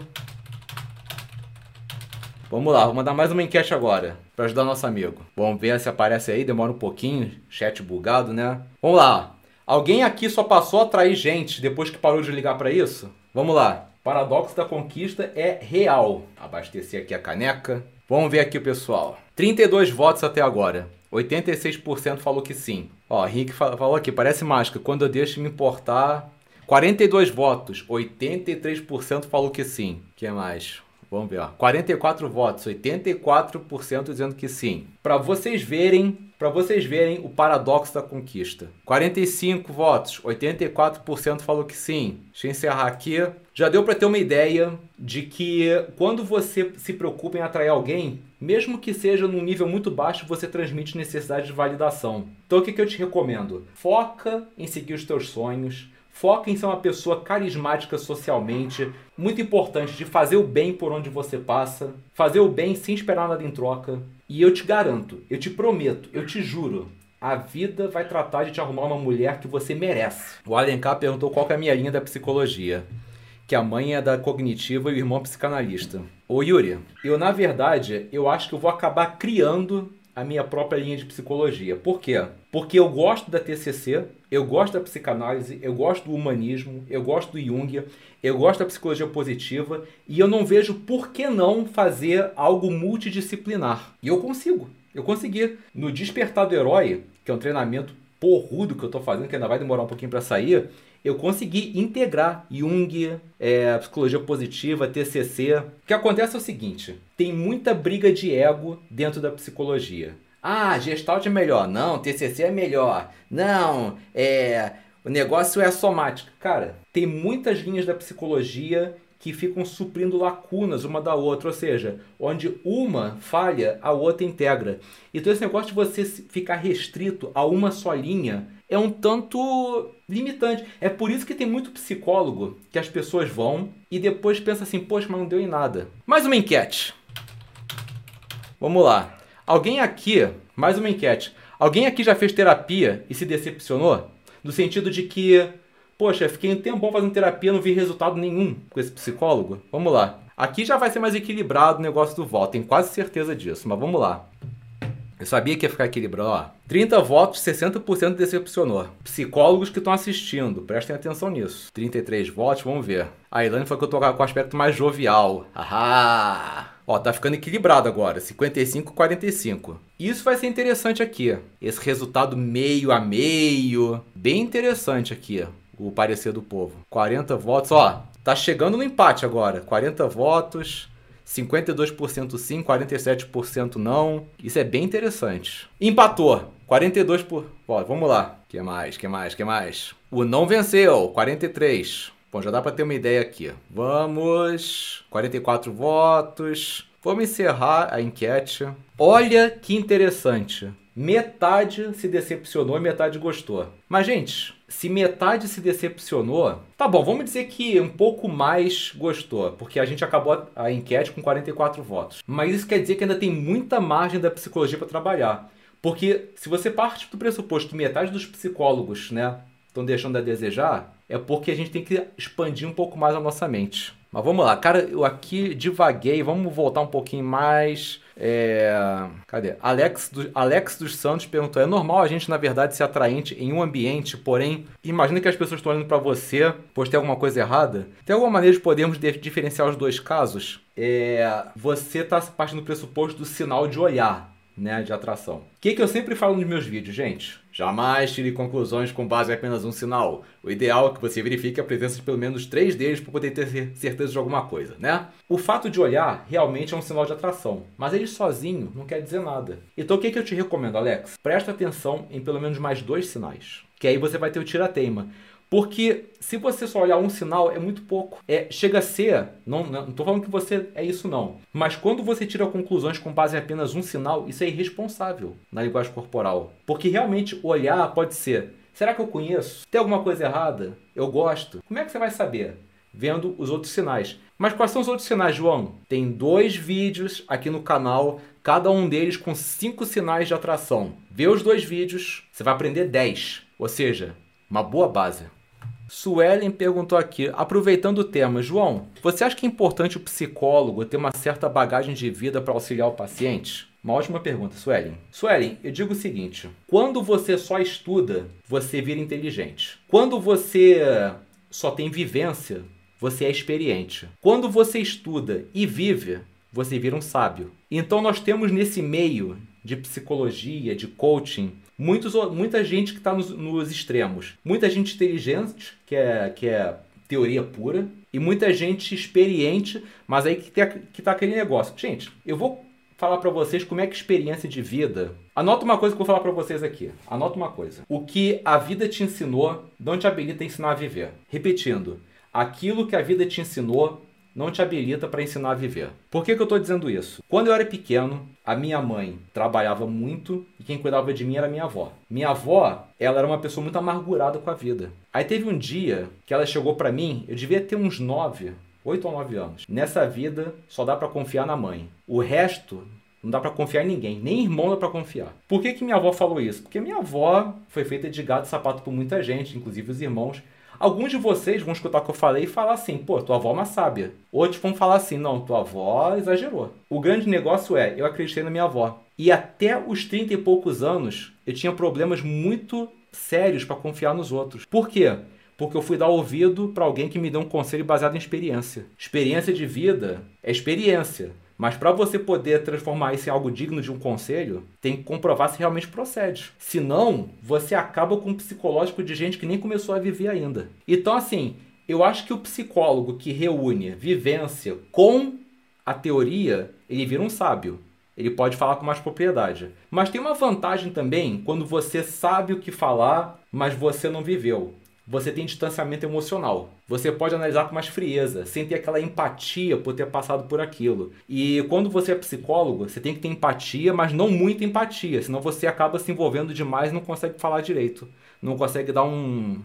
Vamos lá, vou mandar mais uma enquete agora para ajudar nosso amigo. Vamos ver se aparece aí, demora um pouquinho, chat bugado, né? Vamos lá. Alguém aqui só passou a atrair gente depois que parou de ligar para isso? Vamos lá. Paradoxo da conquista é real. Abastecer aqui a caneca. Vamos ver aqui pessoal. 32 votos até agora. 86% falou que sim. Ó, Henrique falou aqui, parece mágica. Quando eu deixo me importar. 42 votos. 83% falou que sim. Que mais? Vamos ver, ó. 44 votos, 84% dizendo que sim. Para vocês verem, para vocês verem o paradoxo da conquista. 45 votos, 84% falou que sim. Deixa eu encerrar aqui. Já deu para ter uma ideia de que quando você se preocupa em atrair alguém, mesmo que seja num nível muito baixo, você transmite necessidade de validação. Então o que, que eu te recomendo? Foca em seguir os teus sonhos, Foca em ser uma pessoa carismática socialmente, muito importante de fazer o bem por onde você passa, fazer o bem sem esperar nada em troca. E eu te garanto, eu te prometo, eu te juro, a vida vai tratar de te arrumar uma mulher que você merece. O Alencar perguntou qual é a minha linha da psicologia. Que a mãe é da cognitiva e o irmão psicanalista. Ô Yuri, eu na verdade, eu acho que eu vou acabar criando a minha própria linha de psicologia. Por quê? Porque eu gosto da TCC, eu gosto da psicanálise, eu gosto do humanismo, eu gosto do Jung, eu gosto da psicologia positiva e eu não vejo por que não fazer algo multidisciplinar. E eu consigo. Eu consegui. No Despertar do Herói, que é um treinamento porrudo que eu estou fazendo, que ainda vai demorar um pouquinho para sair, eu consegui integrar Jung, é, psicologia positiva, TCC. O que acontece é o seguinte: tem muita briga de ego dentro da psicologia. Ah, Gestalt é melhor. Não, TCC é melhor. Não, é, o negócio é somático. Cara, tem muitas linhas da psicologia que ficam suprindo lacunas uma da outra, ou seja, onde uma falha, a outra integra. Então esse negócio de você ficar restrito a uma só linha é um tanto limitante. É por isso que tem muito psicólogo que as pessoas vão e depois pensa assim, poxa, mas não deu em nada. Mais uma enquete. Vamos lá. Alguém aqui, mais uma enquete. Alguém aqui já fez terapia e se decepcionou? No sentido de que, poxa, fiquei um tempo fazendo terapia, não vi resultado nenhum com esse psicólogo. Vamos lá. Aqui já vai ser mais equilibrado o negócio do voto, tenho quase certeza disso, mas vamos lá. Eu sabia que ia ficar equilibrado. Ó, 30 votos, 60% decepcionou. Psicólogos que estão assistindo, prestem atenção nisso. 33 votos, vamos ver. A Ilane falou que eu tô com aspecto mais jovial. Ahá! Ó, tá ficando equilibrado agora, 55 45. Isso vai ser interessante aqui. Esse resultado meio a meio, bem interessante aqui, o parecer do povo. 40 votos, ó, tá chegando no empate agora. 40 votos, 52% sim, 47% não. Isso é bem interessante. Empatou. 42 por. Ó, vamos lá. Que mais? Que mais? Que mais? O não venceu. 43. Bom, já dá para ter uma ideia aqui. Vamos. 44 votos. Vamos encerrar a enquete. Olha que interessante. Metade se decepcionou e metade gostou. Mas, gente, se metade se decepcionou, tá bom, vamos dizer que um pouco mais gostou, porque a gente acabou a enquete com 44 votos. Mas isso quer dizer que ainda tem muita margem da psicologia para trabalhar. Porque se você parte do pressuposto que metade dos psicólogos, né, estão deixando a desejar, é porque a gente tem que expandir um pouco mais a nossa mente. Mas vamos lá, cara, eu aqui divaguei, vamos voltar um pouquinho mais. É... Cadê? Alex, do... Alex dos Santos perguntou: é normal a gente, na verdade, ser atraente em um ambiente, porém, imagina que as pessoas estão olhando para você, pois tem alguma coisa errada? Tem alguma maneira de podermos diferenciar os dois casos? É... Você está partindo do pressuposto do sinal de olhar. Né, de atração. O que, que eu sempre falo nos meus vídeos, gente? Jamais tire conclusões com base em apenas um sinal. O ideal é que você verifique a presença de pelo menos três deles para poder ter certeza de alguma coisa, né? O fato de olhar realmente é um sinal de atração, mas ele sozinho não quer dizer nada. Então o que, que eu te recomendo, Alex? Presta atenção em pelo menos mais dois sinais, que aí você vai ter o tira-teima. Porque se você só olhar um sinal, é muito pouco. É, chega a ser, não, tô falando que você é isso não, mas quando você tira conclusões com base em apenas um sinal, isso é irresponsável na linguagem corporal. Porque realmente olhar pode ser, será que eu conheço? Tem alguma coisa errada? Eu gosto? Como é que você vai saber? Vendo os outros sinais. Mas quais são os outros sinais, João? Tem dois vídeos aqui no canal, cada um deles com cinco sinais de atração. Vê os dois vídeos, você vai aprender 10. Ou seja, uma boa base. Suelen perguntou aqui, aproveitando o tema, João, você acha que é importante o psicólogo ter uma certa bagagem de vida para auxiliar o paciente? Uma ótima pergunta, Suelen. Suelen, eu digo o seguinte: quando você só estuda, você vira inteligente. Quando você só tem vivência, você é experiente. Quando você estuda e vive, você vira um sábio. Então nós temos nesse meio de psicologia, de coaching, muitos, muita gente que está nos, nos, extremos. Muita gente inteligente, que é, que é teoria pura, e muita gente experiente, mas aí que, tem, que tá aquele negócio. Gente, eu vou falar para vocês como é que experiência de vida. Anota uma coisa que eu vou falar para vocês aqui. Anota uma coisa. O que a vida te ensinou não te habilita a ensinar a viver. Repetindo, aquilo que a vida te ensinou não te habilita para ensinar a viver. Por que, que eu estou dizendo isso? Quando eu era pequeno, a minha mãe trabalhava muito e quem cuidava de mim era minha avó. Minha avó, ela era uma pessoa muito amargurada com a vida. Aí teve um dia que ela chegou para mim, eu devia ter uns 9, 8 ou 9 anos. Nessa vida só dá para confiar na mãe. O resto não dá para confiar em ninguém, nem irmão dá para confiar. Por que, que minha avó falou isso? Porque minha avó foi feita de gato e sapato por muita gente, inclusive os irmãos. Alguns de vocês vão escutar o que eu falei e falar assim, pô, tua avó é uma sábia. Outros vão falar assim, não, tua avó exagerou. O grande negócio é, eu acreditei na minha avó. E até os 30 e poucos anos, eu tinha problemas muito sérios para confiar nos outros. Por quê? Porque eu fui dar ouvido para alguém que me deu um conselho baseado em experiência. Experiência de vida é experiência. Mas para você poder transformar isso em algo digno de um conselho, tem que comprovar se realmente procede. Senão, você acaba com um psicológico de gente que nem começou a viver ainda. Então, assim, eu acho que o psicólogo que reúne vivência com a teoria, ele vira um sábio. Ele pode falar com mais propriedade. Mas tem uma vantagem também quando você sabe o que falar, mas você não viveu você tem distanciamento emocional. Você pode analisar com mais frieza, sem ter aquela empatia por ter passado por aquilo. E quando você é psicólogo, você tem que ter empatia, mas não muita empatia, senão você acaba se envolvendo demais e não consegue falar direito. Não consegue dar um,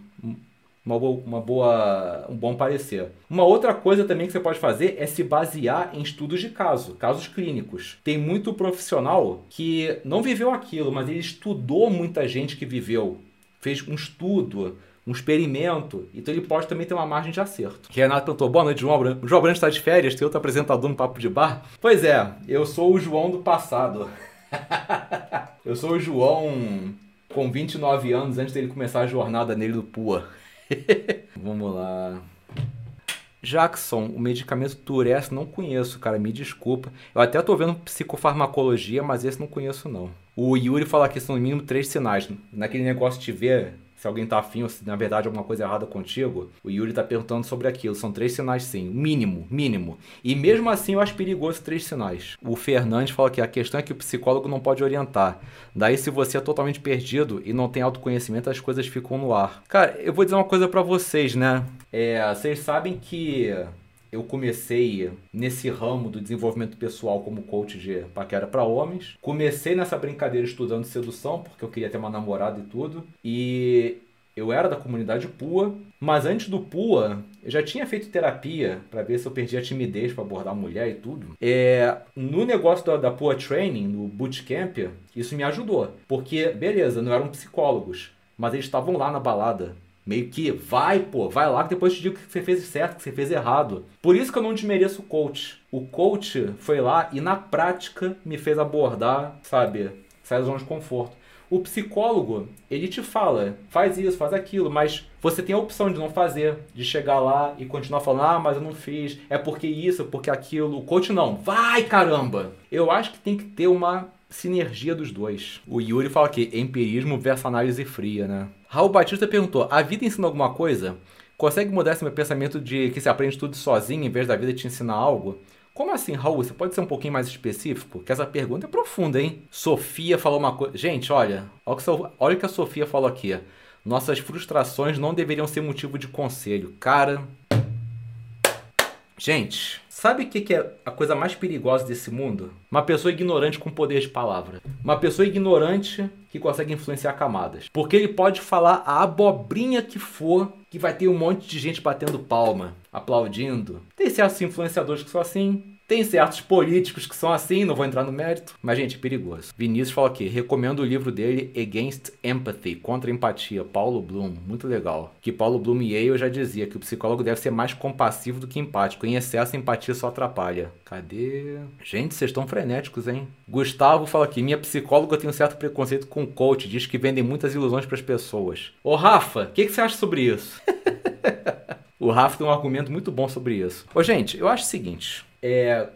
uma boa, uma boa, um bom parecer. Uma outra coisa também que você pode fazer é se basear em estudos de caso, casos clínicos. Tem muito profissional que não viveu aquilo, mas ele estudou muita gente que viveu, fez um estudo, um experimento. Então ele pode também ter uma margem de acerto. Renato perguntou: boa noite, João Branco. O João Branco está de férias, tem outro apresentador no Papo de Bar? Pois é, eu sou o João do passado. [LAUGHS] eu sou o João com 29 anos antes dele começar a jornada nele do PUA. [LAUGHS] Vamos lá. Jackson, o medicamento Turess não conheço, cara, me desculpa. Eu até tô vendo psicofarmacologia, mas esse não conheço não. O Yuri fala que são no mínimo três sinais. Naquele negócio de ver se alguém tá afim ou se na verdade alguma coisa errada contigo, o Yuri tá perguntando sobre aquilo. São três sinais sim, mínimo, mínimo. E mesmo assim eu acho perigoso três sinais. O Fernandes fala que a questão é que o psicólogo não pode orientar. Daí se você é totalmente perdido e não tem autoconhecimento, as coisas ficam no ar. Cara, eu vou dizer uma coisa para vocês, né? É, vocês sabem que eu comecei nesse ramo do desenvolvimento pessoal como coach de paquera para homens. Comecei nessa brincadeira estudando sedução, porque eu queria ter uma namorada e tudo. E eu era da comunidade PUA, mas antes do PUA, eu já tinha feito terapia para ver se eu perdia a timidez para abordar mulher e tudo. É, no negócio da, da PUA Training, no bootcamp, isso me ajudou. Porque, beleza, não eram psicólogos, mas eles estavam lá na balada Meio que vai, pô, vai lá que depois te digo que você fez certo, que você fez errado. Por isso que eu não desmereço o coach. O coach foi lá e na prática me fez abordar, sabe, sair da zona de conforto. O psicólogo, ele te fala, faz isso, faz aquilo, mas você tem a opção de não fazer, de chegar lá e continuar falando, ah, mas eu não fiz, é porque isso, porque aquilo. O coach não, vai caramba! Eu acho que tem que ter uma sinergia dos dois. O Yuri fala aqui, empirismo versus análise fria, né? Raul Batista perguntou, a vida ensina alguma coisa? Consegue mudar esse meu pensamento de que se aprende tudo sozinho em vez da vida te ensinar algo? Como assim, Raul? Você pode ser um pouquinho mais específico? Porque essa pergunta é profunda, hein? Sofia falou uma coisa. Gente, olha, que, olha o que a Sofia falou aqui. Nossas frustrações não deveriam ser motivo de conselho. Cara. Gente, sabe o que é a coisa mais perigosa desse mundo? Uma pessoa ignorante com poder de palavra. Uma pessoa ignorante que consegue influenciar camadas. Porque ele pode falar a abobrinha que for, que vai ter um monte de gente batendo palma, aplaudindo. Tem certos influenciadores que são assim, tem certos políticos que são assim, não vou entrar no mérito. Mas, gente, perigoso. Vinícius fala aqui, recomendo o livro dele, Against Empathy, Contra Empatia, Paulo Bloom. Muito legal. Que Paulo Bloom e eu já dizia que o psicólogo deve ser mais compassivo do que empático. Em excesso, a empatia só atrapalha. Cadê? Gente, vocês estão frenéticos, hein? Gustavo fala aqui, minha psicóloga tem um certo preconceito com coach, diz que vendem muitas ilusões para as pessoas. Ô, Rafa, o que, que você acha sobre isso? [LAUGHS] o Rafa tem um argumento muito bom sobre isso. Ô, gente, eu acho o seguinte... É,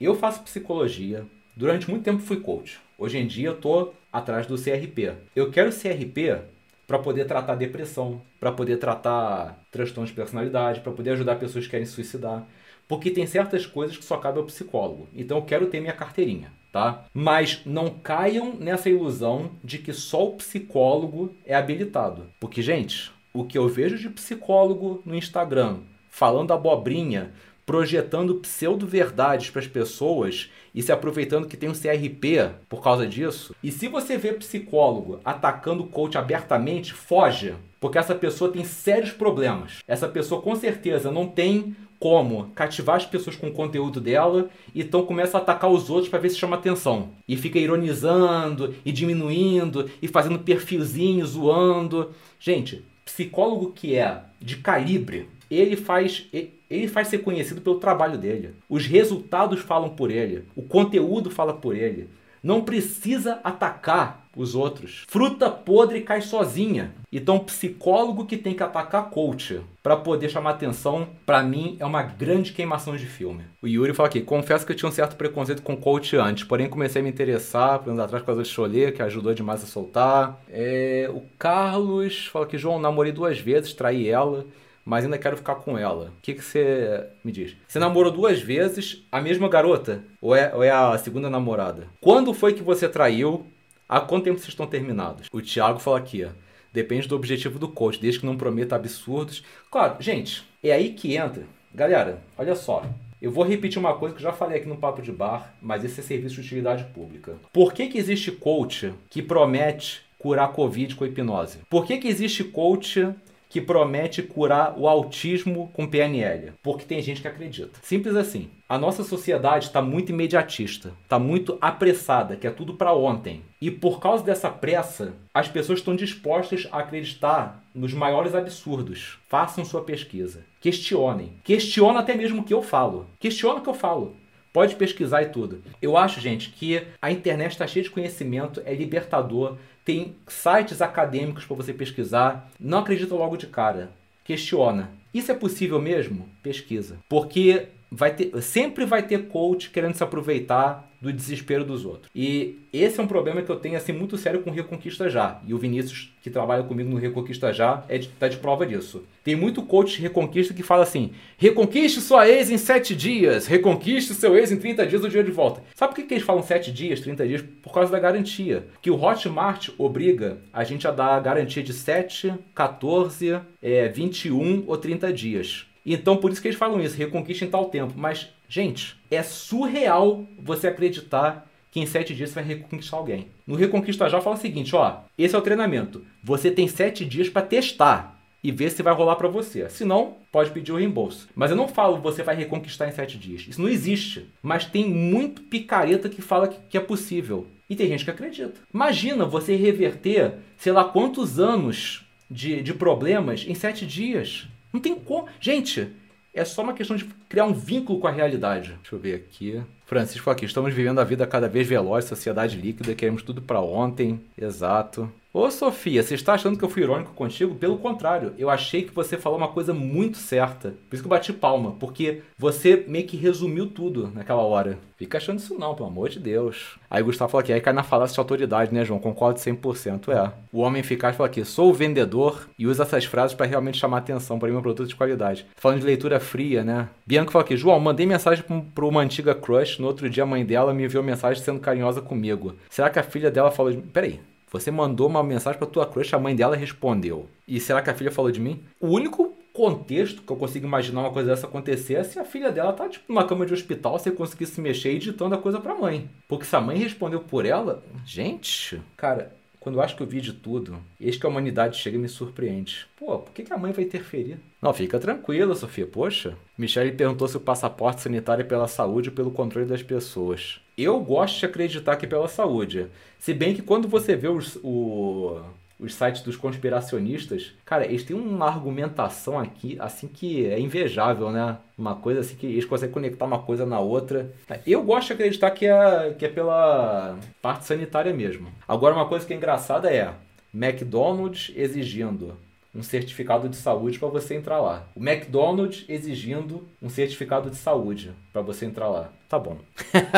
eu faço psicologia. Durante muito tempo fui coach. Hoje em dia eu tô atrás do CRP. Eu quero CRP para poder tratar depressão, para poder tratar transtornos de personalidade, para poder ajudar pessoas que querem suicidar. Porque tem certas coisas que só cabe ao psicólogo. Então eu quero ter minha carteirinha, tá? Mas não caiam nessa ilusão de que só o psicólogo é habilitado. Porque, gente, o que eu vejo de psicólogo no Instagram falando abobrinha, projetando pseudo-verdades para as pessoas e se aproveitando que tem um CRP por causa disso. E se você vê psicólogo atacando o coach abertamente, foge, porque essa pessoa tem sérios problemas. Essa pessoa com certeza não tem como cativar as pessoas com o conteúdo dela, então começa a atacar os outros para ver se chama atenção. E fica ironizando e diminuindo e fazendo perfilzinho, zoando. Gente, psicólogo que é de calibre, ele faz ele faz ser conhecido pelo trabalho dele. Os resultados falam por ele. O conteúdo fala por ele. Não precisa atacar os outros. Fruta podre cai sozinha. Então, psicólogo que tem que atacar coach para poder chamar atenção, para mim é uma grande queimação de filme. O Yuri fala aqui: confesso que eu tinha um certo preconceito com coach antes, porém comecei a me interessar, por anos atrás, por causa do Cholê, que ajudou demais a soltar. É... o Carlos fala que, João, namorei duas vezes, traí ela mas ainda quero ficar com ela. O que, que você me diz? Você namorou duas vezes a mesma garota? Ou é, ou é a segunda namorada? Quando foi que você traiu? Há quanto tempo vocês estão terminados? O Thiago fala aqui, ó. Depende do objetivo do coach, desde que não prometa absurdos. Claro, gente, é aí que entra. Galera, olha só. Eu vou repetir uma coisa que eu já falei aqui no Papo de Bar, mas esse é serviço de utilidade pública. Por que, que existe coach que promete curar Covid com hipnose? Por que, que existe coach que promete curar o autismo com PNL, porque tem gente que acredita. Simples assim. A nossa sociedade está muito imediatista, está muito apressada, que é tudo para ontem. E por causa dessa pressa, as pessoas estão dispostas a acreditar nos maiores absurdos. Façam sua pesquisa. Questionem. Questiona até mesmo o que eu falo. Questiona o que eu falo. Pode pesquisar e tudo. Eu acho, gente, que a internet está cheia de conhecimento, é libertador, tem sites acadêmicos para você pesquisar. Não acredita logo de cara. Questiona. Isso é possível mesmo? Pesquisa. Porque vai ter, sempre vai ter coach querendo se aproveitar do desespero dos outros. E esse é um problema que eu tenho assim muito sério com o Reconquista Já. E o Vinícius, que trabalha comigo no Reconquista Já, é de, tá de prova disso. Tem muito coach Reconquista que fala assim: reconquiste sua ex em 7 dias, reconquiste seu ex em 30 dias o dia de volta. Sabe por que, que eles falam 7 dias, 30 dias? Por causa da garantia. Que o Hotmart obriga a gente a dar a garantia de 7, 14, é, 21 ou 30 dias. Então por isso que eles falam isso, reconquista em tal tempo. Mas, gente, é surreal você acreditar que em sete dias você vai reconquistar alguém. No Reconquista Já fala o seguinte, ó, esse é o treinamento. Você tem sete dias para testar e ver se vai rolar para você. Se não, pode pedir o reembolso. Mas eu não falo você vai reconquistar em sete dias. Isso não existe. Mas tem muito picareta que fala que, que é possível. E tem gente que acredita. Imagina você reverter, sei lá quantos anos de, de problemas em sete dias. Não tem como. Gente, é só uma questão de criar um vínculo com a realidade. Deixa eu ver aqui. Francisco aqui, estamos vivendo a vida cada vez veloz, sociedade líquida, queremos tudo para ontem. Exato. Ô Sofia, você está achando que eu fui irônico contigo? Pelo contrário, eu achei que você falou uma coisa muito certa. Por isso que eu bati palma, porque você meio que resumiu tudo naquela hora. Fica achando isso não, pelo amor de Deus. Aí o Gustavo falou aqui, aí cai na falácia de autoridade, né, João? Concordo 100%. É. O homem eficaz falou aqui, sou o vendedor e usa essas frases para realmente chamar atenção para meu produto de qualidade. Falando de leitura fria, né? Bianca falou aqui, João, mandei mensagem para uma antiga crush, no outro dia a mãe dela me enviou mensagem sendo carinhosa comigo. Será que a filha dela falou de... Peraí, você mandou uma mensagem para tua crush, a mãe dela respondeu. E será que a filha falou de mim? O único contexto que eu consigo imaginar uma coisa dessa acontecer é se a filha dela tá tipo numa cama de hospital sem conseguir se mexer e ditando a coisa pra mãe. Porque se a mãe respondeu por ela, gente, cara, quando eu acho que eu vi de tudo, eis que a humanidade chega e me surpreende. Pô, por que, que a mãe vai interferir? Não, fica tranquila, Sofia. Poxa. Michelle perguntou se o passaporte sanitário é pela saúde ou pelo controle das pessoas. Eu gosto de acreditar que é pela saúde. Se bem que quando você vê os, o, os sites dos conspiracionistas, cara, eles têm uma argumentação aqui, assim, que é invejável, né? Uma coisa assim que eles conseguem conectar uma coisa na outra. Eu gosto de acreditar que é, que é pela parte sanitária mesmo. Agora, uma coisa que é engraçada é McDonald's exigindo um certificado de saúde para você entrar lá. O McDonald's exigindo um certificado de saúde para você entrar lá. Tá bom.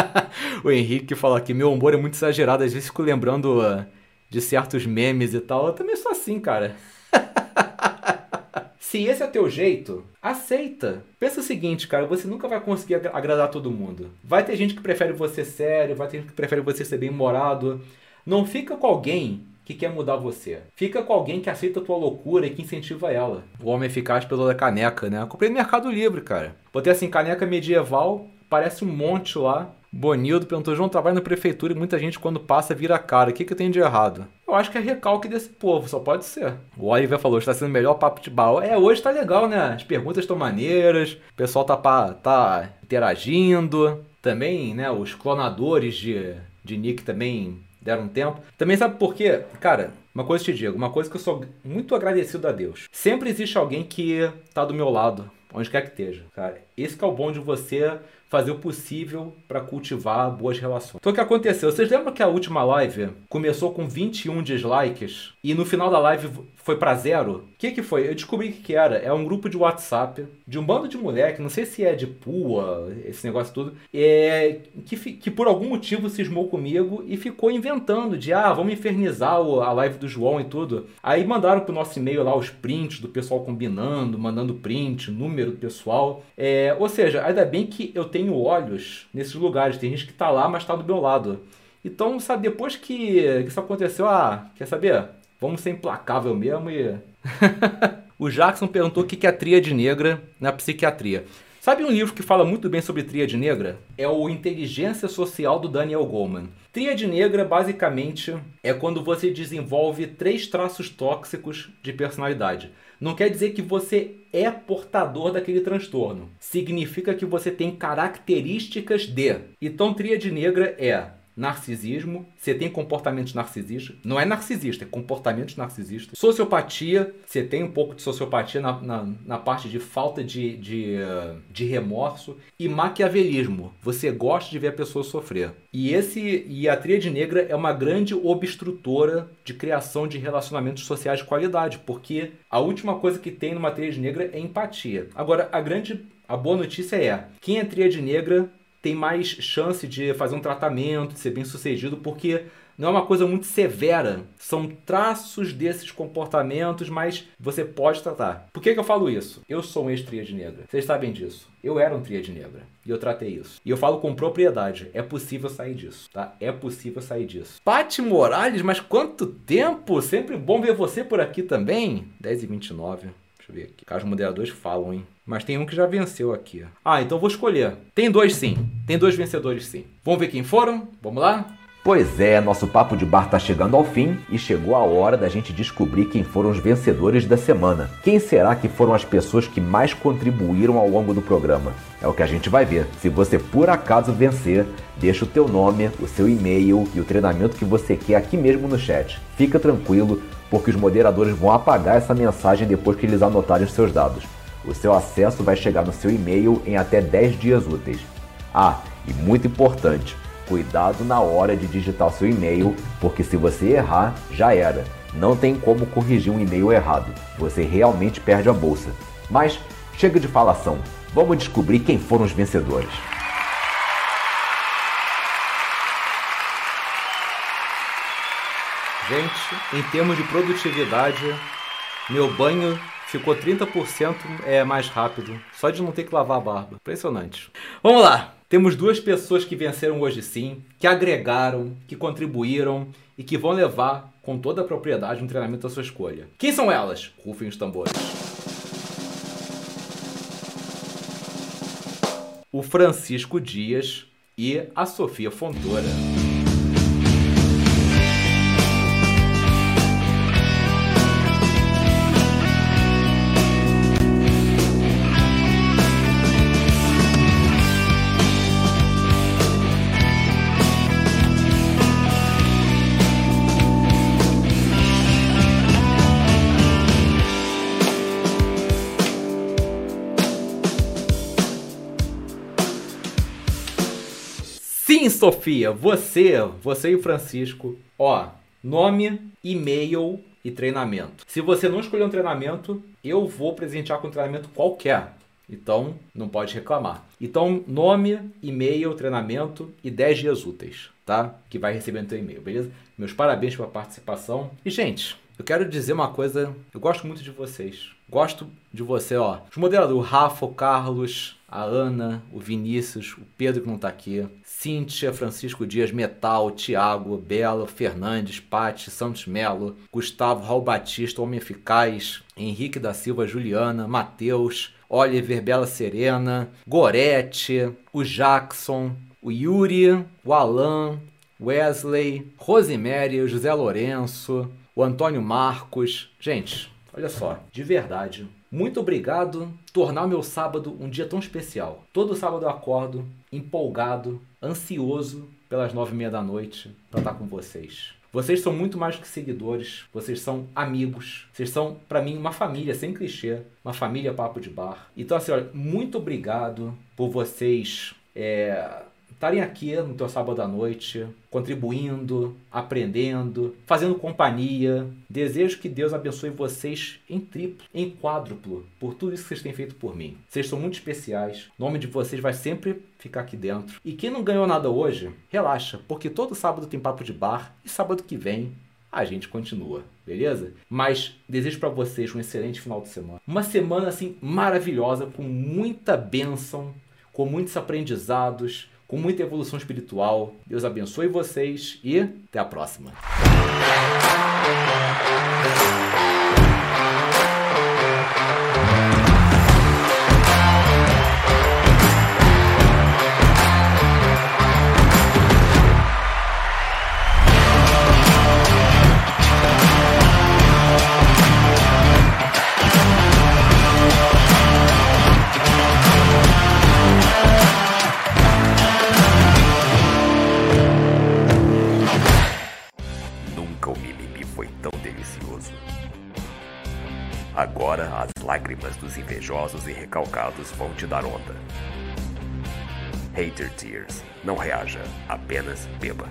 [LAUGHS] o Henrique fala aqui, meu humor é muito exagerado, às vezes fico lembrando uh, de certos memes e tal. Eu também sou assim, cara. [LAUGHS] Se esse é o teu jeito, aceita. Pensa o seguinte, cara, você nunca vai conseguir agradar todo mundo. Vai ter gente que prefere você sério, vai ter gente que prefere você ser bem-humorado. Não fica com alguém que quer mudar você. Fica com alguém que aceita a tua loucura e que incentiva ela. O homem eficaz pelo da caneca, né? Eu comprei no Mercado Livre, cara. Botei assim, caneca medieval, parece um monte lá. Bonildo perguntou, João, trabalha na prefeitura e muita gente quando passa vira cara. O que, que tem de errado? Eu acho que é recalque desse povo, só pode ser. O Oliver falou, está sendo o melhor papo de bar. É, hoje tá legal, né? As perguntas estão maneiras, o pessoal tá, pa, tá interagindo. Também, né, os clonadores de, de Nick também deram tempo. Também sabe por quê? Cara, uma coisa te digo, uma coisa que eu sou muito agradecido a Deus. Sempre existe alguém que tá do meu lado, onde quer que esteja. Cara, esse que é o bom de você fazer o possível para cultivar boas relações. Então o que aconteceu? Vocês lembram que a última live começou com 21 dislikes e no final da live foi para zero? O que que foi? Eu descobri o que, que era. É um grupo de WhatsApp de um bando de moleque, não sei se é de pua, esse negócio tudo, é, que, que por algum motivo cismou comigo e ficou inventando de, ah, vamos infernizar a live do João e tudo. Aí mandaram pro nosso e-mail lá os prints do pessoal combinando, mandando print, número do pessoal. É, ou seja, ainda bem que eu tenho olhos nesses lugares. Tem gente que tá lá, mas tá do meu lado. Então, sabe, depois que isso aconteceu, ah, quer saber? Vamos ser implacável mesmo e. [LAUGHS] o Jackson perguntou o que é a tríade negra na psiquiatria. Sabe um livro que fala muito bem sobre tríade negra? É o Inteligência Social do Daniel Goleman. Tríade negra, basicamente, é quando você desenvolve três traços tóxicos de personalidade. Não quer dizer que você é portador daquele transtorno. Significa que você tem características de. Então, tríade negra é narcisismo, você tem comportamentos narcisistas, não é narcisista, é comportamentos narcisistas. Sociopatia, você tem um pouco de sociopatia na, na, na parte de falta de, de, de, remorso. E maquiavelismo, você gosta de ver a pessoa sofrer. E, esse, e a tríade negra é uma grande obstrutora de criação de relacionamentos sociais de qualidade, porque a última coisa que tem numa tríade negra é empatia. Agora, a grande a boa notícia é, quem é tríade negra tem mais chance de fazer um tratamento, de ser bem sucedido, porque não é uma coisa muito severa. São traços desses comportamentos, mas você pode tratar. Por que, que eu falo isso? Eu sou um ex-tríade negra. Vocês sabem disso. Eu era um tríade negra. E eu tratei isso. E eu falo com propriedade. É possível sair disso, tá? É possível sair disso. Pati Morales, mas quanto tempo? Sempre bom ver você por aqui também. 10 e 29 Deixa eu ver aqui. Os moderadores falam, hein? Mas tem um que já venceu aqui. Ah, então vou escolher. Tem dois sim. Tem dois vencedores sim. Vamos ver quem foram? Vamos lá? Pois é, nosso papo de bar tá chegando ao fim e chegou a hora da gente descobrir quem foram os vencedores da semana. Quem será que foram as pessoas que mais contribuíram ao longo do programa? É o que a gente vai ver. Se você por acaso vencer, deixa o teu nome, o seu e-mail e o treinamento que você quer aqui mesmo no chat. Fica tranquilo, porque os moderadores vão apagar essa mensagem depois que eles anotarem os seus dados. O seu acesso vai chegar no seu e-mail em até 10 dias úteis. Ah, E muito importante, cuidado na hora de digitar seu e-mail, porque se você errar, já era. Não tem como corrigir um e-mail errado. Você realmente perde a bolsa. Mas chega de falação. Vamos descobrir quem foram os vencedores. Gente, em termos de produtividade, meu banho ficou 30% é mais rápido, só de não ter que lavar a barba. Impressionante. Vamos lá. Temos duas pessoas que venceram hoje sim, que agregaram, que contribuíram e que vão levar com toda a propriedade um treinamento da sua escolha. Quem são elas? Rufem os tambores. O Francisco Dias e a Sofia Fontoura. Sofia, você, você e o Francisco, ó, nome, e-mail e treinamento. Se você não escolher um treinamento, eu vou presentear com um treinamento qualquer. Então, não pode reclamar. Então, nome, e-mail, treinamento e 10 dias úteis, tá? Que vai receber no teu e-mail, beleza? Meus parabéns pela participação. E, gente, eu quero dizer uma coisa, eu gosto muito de vocês. Gosto de você, ó. Os moderadores, o Rafa, o Carlos, a Ana, o Vinícius, o Pedro que não tá aqui, Cíntia, Francisco Dias, Metal, Tiago, Bela, Fernandes, Pati, Santos Melo, Gustavo, Raul Batista, Homem Eficaz, Henrique da Silva, Juliana, Matheus, Oliver, Bela Serena, Gorete, o Jackson, o Yuri, o Alan, Wesley, Rosemary, o José Lourenço, o Antônio Marcos. Gente, olha só, de verdade, muito obrigado tornar meu sábado um dia tão especial. Todo sábado eu acordo empolgado, ansioso pelas nove e meia da noite para estar com vocês. Vocês são muito mais que seguidores, vocês são amigos, vocês são, para mim, uma família, sem clichê, uma família papo de bar. Então, assim, olha, muito obrigado por vocês é, estarem aqui no teu sábado à noite, contribuindo, aprendendo, fazendo companhia. Desejo que Deus abençoe vocês em triplo, em quádruplo, por tudo isso que vocês têm feito por mim. Vocês são muito especiais. O nome de vocês vai sempre ficar aqui dentro. E quem não ganhou nada hoje, relaxa, porque todo sábado tem papo de bar e sábado que vem a gente continua, beleza? Mas desejo para vocês um excelente final de semana. Uma semana assim maravilhosa, com muita bênção, com muitos aprendizados, com muita evolução espiritual. Deus abençoe vocês e até a próxima. Lágrimas dos invejosos e recalcados vão te dar onda. Hater Tears. Não reaja, apenas beba.